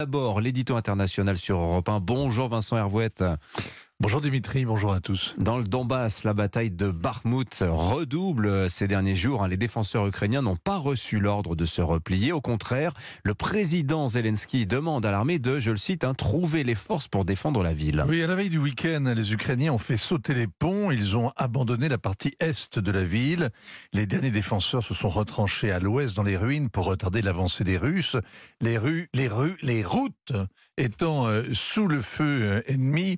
D'abord, l'édito international sur Europe 1. Bonjour Vincent Hervouette. Bonjour Dimitri, bonjour à tous. Dans le Donbass, la bataille de Bakhmut redouble ces derniers jours. Les défenseurs ukrainiens n'ont pas reçu l'ordre de se replier. Au contraire, le président Zelensky demande à l'armée de, je le cite, hein, trouver les forces pour défendre la ville. Oui, à la veille du week-end, les Ukrainiens ont fait sauter les ponts. Ils ont abandonné la partie est de la ville. Les derniers défenseurs se sont retranchés à l'ouest dans les ruines pour retarder l'avancée des Russes. Les rues, les rues, les routes étant euh, sous le feu euh, ennemi,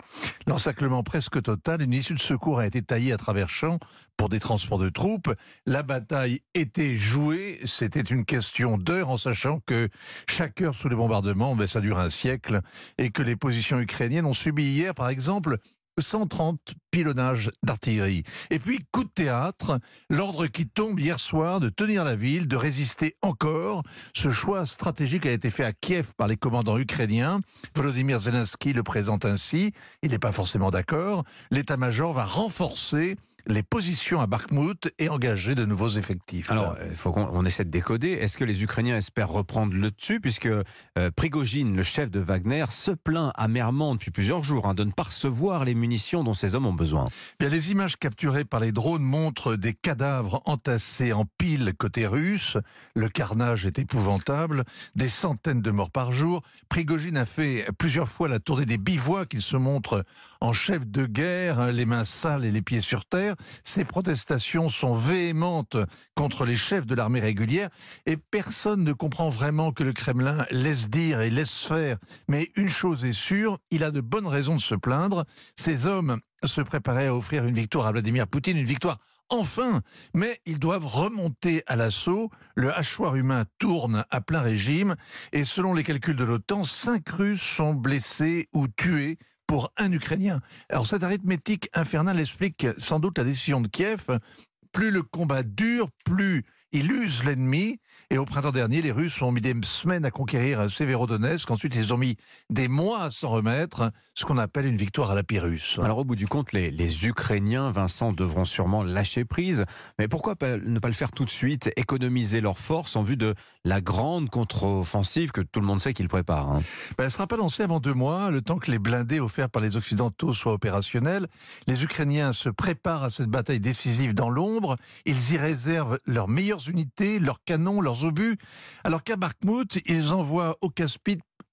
presque total, une issue de secours a été taillée à travers champs pour des transports de troupes. La bataille était jouée, c'était une question d'heure en sachant que chaque heure sous les bombardements, ben, ça dure un siècle, et que les positions ukrainiennes ont subi hier, par exemple, 130 pilonnages d'artillerie. Et puis, coup de théâtre, l'ordre qui tombe hier soir de tenir la ville, de résister encore. Ce choix stratégique a été fait à Kiev par les commandants ukrainiens. Volodymyr Zelensky le présente ainsi. Il n'est pas forcément d'accord. L'état-major va renforcer les positions à Bakhmut et engager de nouveaux effectifs. Alors, il faut qu'on essaie de décoder. Est-ce que les Ukrainiens espèrent reprendre le dessus Puisque euh, Prigogine, le chef de Wagner, se plaint amèrement depuis plusieurs jours hein, de ne pas recevoir les munitions dont ces hommes ont besoin. Bien, les images capturées par les drones montrent des cadavres entassés en piles côté russe. Le carnage est épouvantable. Des centaines de morts par jour. Prigogine a fait plusieurs fois la tournée des bivouacs. Il se montre en chef de guerre, hein, les mains sales et les pieds sur terre. Ces protestations sont véhémentes contre les chefs de l'armée régulière et personne ne comprend vraiment que le Kremlin laisse dire et laisse faire. Mais une chose est sûre, il a de bonnes raisons de se plaindre. Ces hommes se préparaient à offrir une victoire à Vladimir Poutine, une victoire enfin, mais ils doivent remonter à l'assaut. Le hachoir humain tourne à plein régime et selon les calculs de l'OTAN, cinq Russes sont blessés ou tués pour un Ukrainien. Alors cette arithmétique infernale explique sans doute la décision de Kiev. Plus le combat dure, plus il use l'ennemi. Et au printemps dernier, les Russes ont mis des semaines à conquérir Sévérodonetsk. Ensuite, ils ont mis des mois à s'en remettre, ce qu'on appelle une victoire à la Pyrrhus. Alors, au bout du compte, les, les, Ukrainiens, Vincent, devront sûrement lâcher prise. Mais pourquoi ne pas le faire tout de suite, économiser leurs forces en vue de la grande contre-offensive que tout le monde sait qu'ils préparent hein ben, Elle ne sera pas lancée avant deux mois, le temps que les blindés offerts par les Occidentaux soient opérationnels. Les Ukrainiens se préparent à cette bataille décisive dans l'ombre. Ils y réservent leurs meilleures unités, leurs canons, leurs obus. Alors qu'à Bakhmut, ils envoient au casse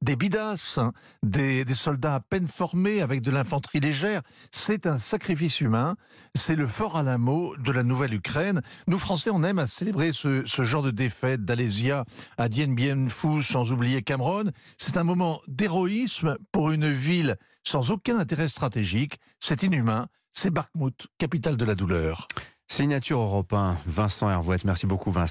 des bidas, hein, des, soldats à peine formés avec de l'infanterie légère. C'est un sacrifice humain. C'est le fort à mot de la nouvelle Ukraine. Nous, Français, on aime à célébrer ce, genre de défaite d'Alésia à Dien Bien Phu, sans oublier Cameron. C'est un moment d'héroïsme pour une ville sans aucun intérêt stratégique. C'est inhumain. C'est Bakhmut, capitale de la douleur. Signature européen, Vincent Hervouette. Merci beaucoup, Vincent.